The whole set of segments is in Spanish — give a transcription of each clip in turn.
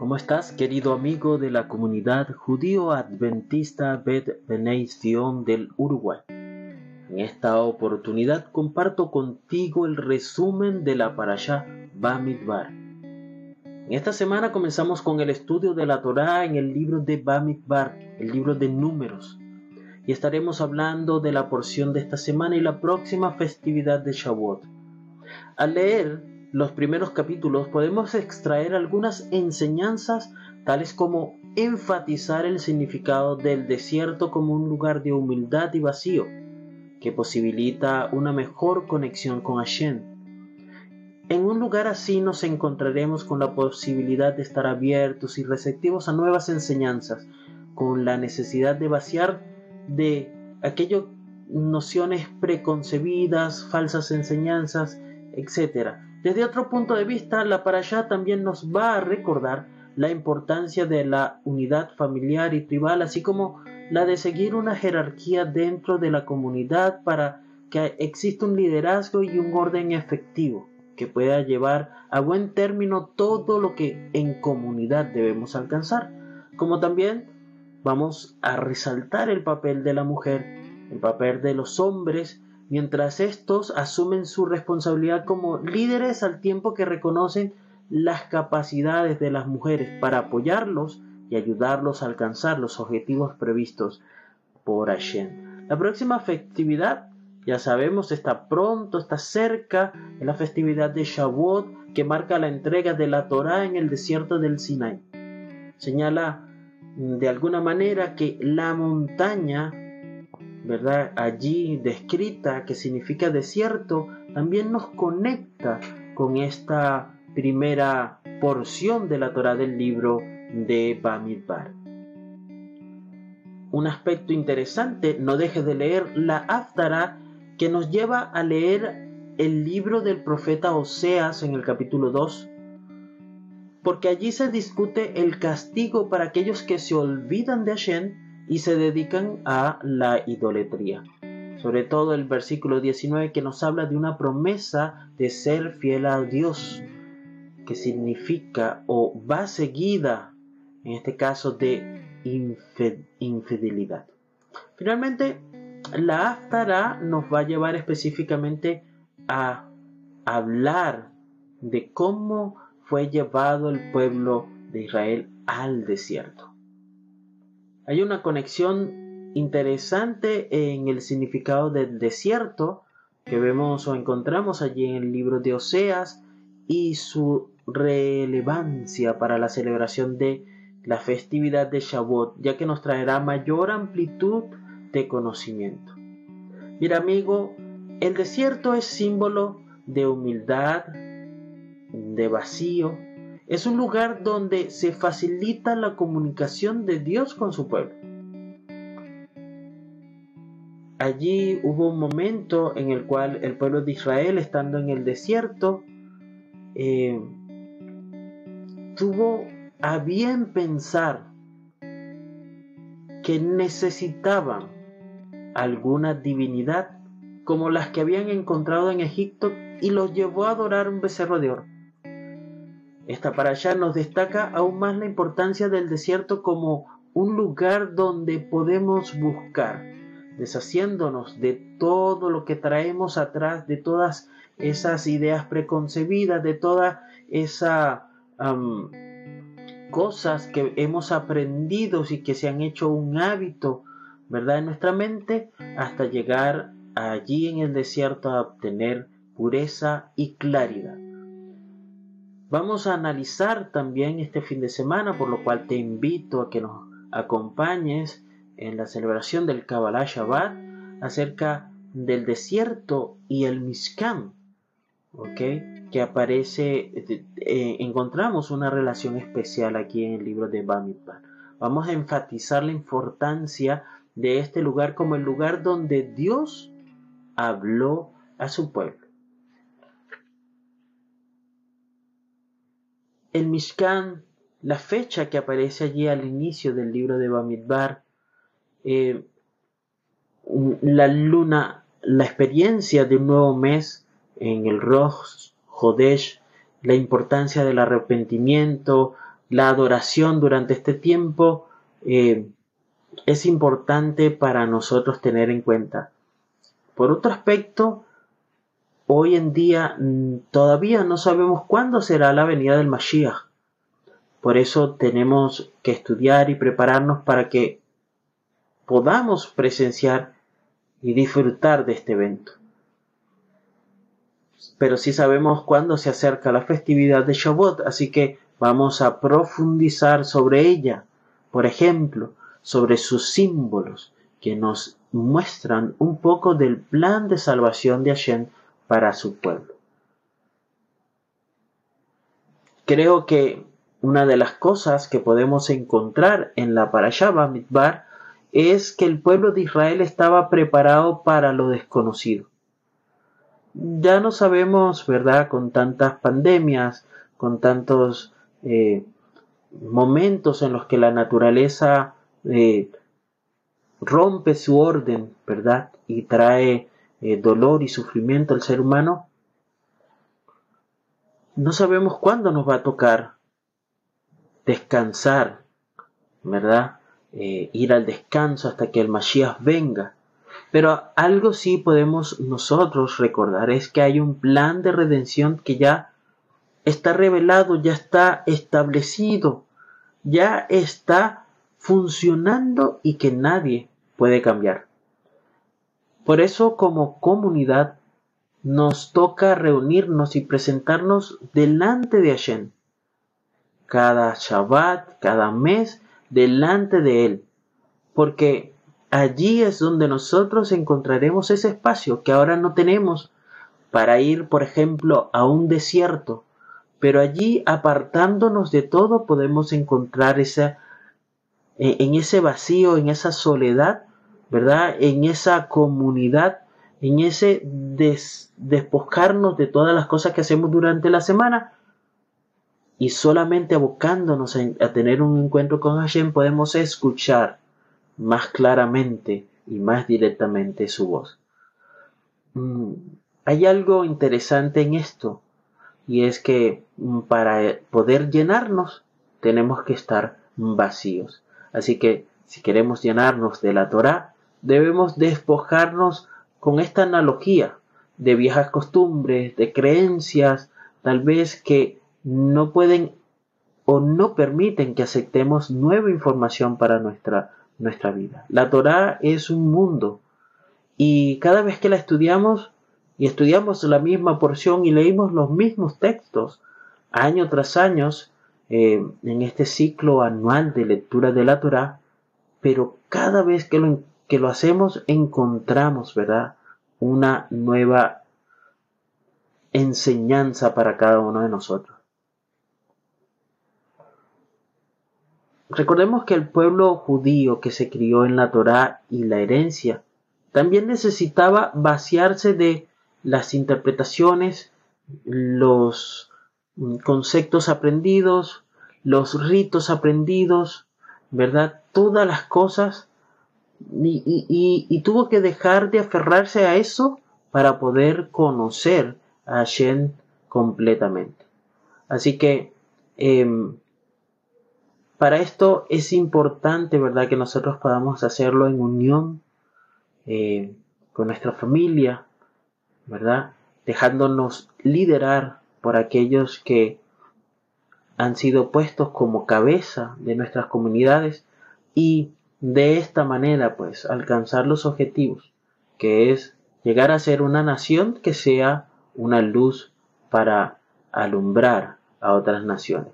¿Cómo estás, querido amigo de la comunidad judío adventista Bet Benei del Uruguay? En esta oportunidad comparto contigo el resumen de la parashá Bamidbar. En esta semana comenzamos con el estudio de la Torá en el libro de Bamidbar, el libro de números, y estaremos hablando de la porción de esta semana y la próxima festividad de Shavuot. Al leer los primeros capítulos podemos extraer algunas enseñanzas tales como enfatizar el significado del desierto como un lugar de humildad y vacío, que posibilita una mejor conexión con Hashem. En un lugar así nos encontraremos con la posibilidad de estar abiertos y receptivos a nuevas enseñanzas, con la necesidad de vaciar de aquellas nociones preconcebidas, falsas enseñanzas, etc desde otro punto de vista, la allá también nos va a recordar la importancia de la unidad familiar y tribal, así como la de seguir una jerarquía dentro de la comunidad para que exista un liderazgo y un orden efectivo que pueda llevar a buen término todo lo que en comunidad debemos alcanzar. Como también vamos a resaltar el papel de la mujer, el papel de los hombres mientras estos asumen su responsabilidad como líderes al tiempo que reconocen las capacidades de las mujeres para apoyarlos y ayudarlos a alcanzar los objetivos previstos por Hashem. La próxima festividad, ya sabemos, está pronto, está cerca, es la festividad de Shavuot que marca la entrega de la Torá en el desierto del Sinai. Señala de alguna manera que la montaña ¿verdad? Allí descrita, que significa desierto, también nos conecta con esta primera porción de la Torah del libro de Bamidbar. Un aspecto interesante, no dejes de leer la Aftara que nos lleva a leer el libro del profeta Oseas en el capítulo 2, porque allí se discute el castigo para aquellos que se olvidan de Hashem y se dedican a la idolatría. Sobre todo el versículo 19 que nos habla de una promesa de ser fiel a Dios, que significa o va seguida, en este caso, de infidelidad. Finalmente, la Aftara nos va a llevar específicamente a hablar de cómo fue llevado el pueblo de Israel al desierto. Hay una conexión interesante en el significado del desierto que vemos o encontramos allí en el libro de Oseas y su relevancia para la celebración de la festividad de Shavuot, ya que nos traerá mayor amplitud de conocimiento. Mira amigo, el desierto es símbolo de humildad, de vacío, es un lugar donde se facilita la comunicación de Dios con su pueblo. Allí hubo un momento en el cual el pueblo de Israel, estando en el desierto, eh, tuvo a bien pensar que necesitaban alguna divinidad como las que habían encontrado en Egipto y los llevó a adorar un becerro de oro. Esta para allá nos destaca aún más la importancia del desierto como un lugar donde podemos buscar, deshaciéndonos de todo lo que traemos atrás, de todas esas ideas preconcebidas, de todas esas cosas que hemos aprendido y que se han hecho un hábito, ¿verdad? En nuestra mente, hasta llegar allí en el desierto a obtener pureza y claridad. Vamos a analizar también este fin de semana, por lo cual te invito a que nos acompañes en la celebración del Kabbalah Shabbat acerca del desierto y el Mishkan. Que aparece, eh, encontramos una relación especial aquí en el libro de Bamidbar. Vamos a enfatizar la importancia de este lugar como el lugar donde Dios habló a su pueblo. El Mishkan, la fecha que aparece allí al inicio del libro de Bamidbar, eh, la luna, la experiencia de un nuevo mes en el Rosh Hodesh, la importancia del arrepentimiento, la adoración durante este tiempo eh, es importante para nosotros tener en cuenta. Por otro aspecto, hoy en día mm, todavía no sabemos cuándo será la venida del Mashiach. Por eso tenemos que estudiar y prepararnos para que podamos presenciar y disfrutar de este evento. Pero sí sabemos cuándo se acerca la festividad de Shavuot, así que vamos a profundizar sobre ella. Por ejemplo, sobre sus símbolos que nos muestran un poco del plan de salvación de Hashem para su pueblo. Creo que una de las cosas que podemos encontrar en la Parashá Bamidbar es que el pueblo de Israel estaba preparado para lo desconocido. Ya no sabemos, ¿verdad?, con tantas pandemias, con tantos eh, momentos en los que la naturaleza eh, rompe su orden, ¿verdad? Y trae eh, dolor y sufrimiento al ser humano, no sabemos cuándo nos va a tocar descansar, ¿verdad? Eh, ir al descanso hasta que el Mashiach venga. Pero algo sí podemos nosotros recordar es que hay un plan de redención que ya está revelado, ya está establecido, ya está funcionando y que nadie puede cambiar. Por eso como comunidad nos toca reunirnos y presentarnos delante de Hashem. Cada Shabbat, cada mes, delante de Él. Porque allí es donde nosotros encontraremos ese espacio que ahora no tenemos para ir, por ejemplo, a un desierto. Pero allí, apartándonos de todo, podemos encontrar esa en ese vacío, en esa soledad, ¿verdad? En esa comunidad, en ese despojarnos de todas las cosas que hacemos durante la semana y solamente abocándonos a, tener un encuentro con Hashem podemos escuchar más claramente y más directamente su voz. Mm, hay algo interesante en esto y es que mm, para poder llenarnos tenemos que estar vacíos. Así que si queremos llenarnos de la Torah, debemos despojarnos con esta analogía de viejas costumbres, de creencias, tal vez que no pueden o no permiten que aceptemos nueva información para nuestra, nuestra vida. La Torah es un mundo y cada vez que la estudiamos y estudiamos la misma porción y leímos los mismos textos año tras año, eh, en este ciclo anual de lectura de la Torah, pero cada vez que lo, que lo hacemos encontramos, ¿verdad? Una nueva enseñanza para cada uno de nosotros. Recordemos que el pueblo judío que se crió en la Torá y la herencia también necesitaba vaciarse de las interpretaciones, los conceptos aprendidos, los ritos aprendidos, ¿verdad? Todas las cosas. Y, tuvo que dejar de aferrarse a eso para poder conocer a Hashem completamente. Así que em, para esto es importante, ¿verdad? Que nosotros podamos hacerlo en unión eh, con nuestra familia, ¿verdad? Dejándonos liderar por aquellos que han sido puestos como cabeza de nuestras comunidades y de esta manera pues alcanzar los objetivos que es llegar a ser una nación que sea una luz para alumbrar a otras naciones.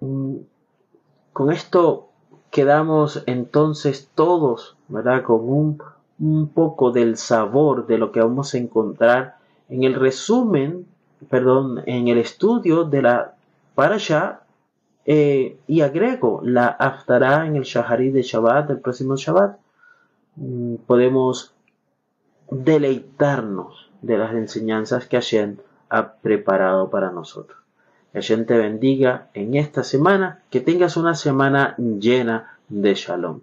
Mm, con esto quedamos entonces todos, ¿verdad? Con un, un poco del sabor de lo que vamos a encontrar en el resumen, perdón, en el estudio de la parasha eh, y agrego la aftará en el Shahari de Shabbat, del próximo Shabbat, mm, podemos deleitarnos de las enseñanzas que Hashem ha preparado para nosotros. Que Hashem te bendiga en esta semana, que tengas una semana llena de Shalom.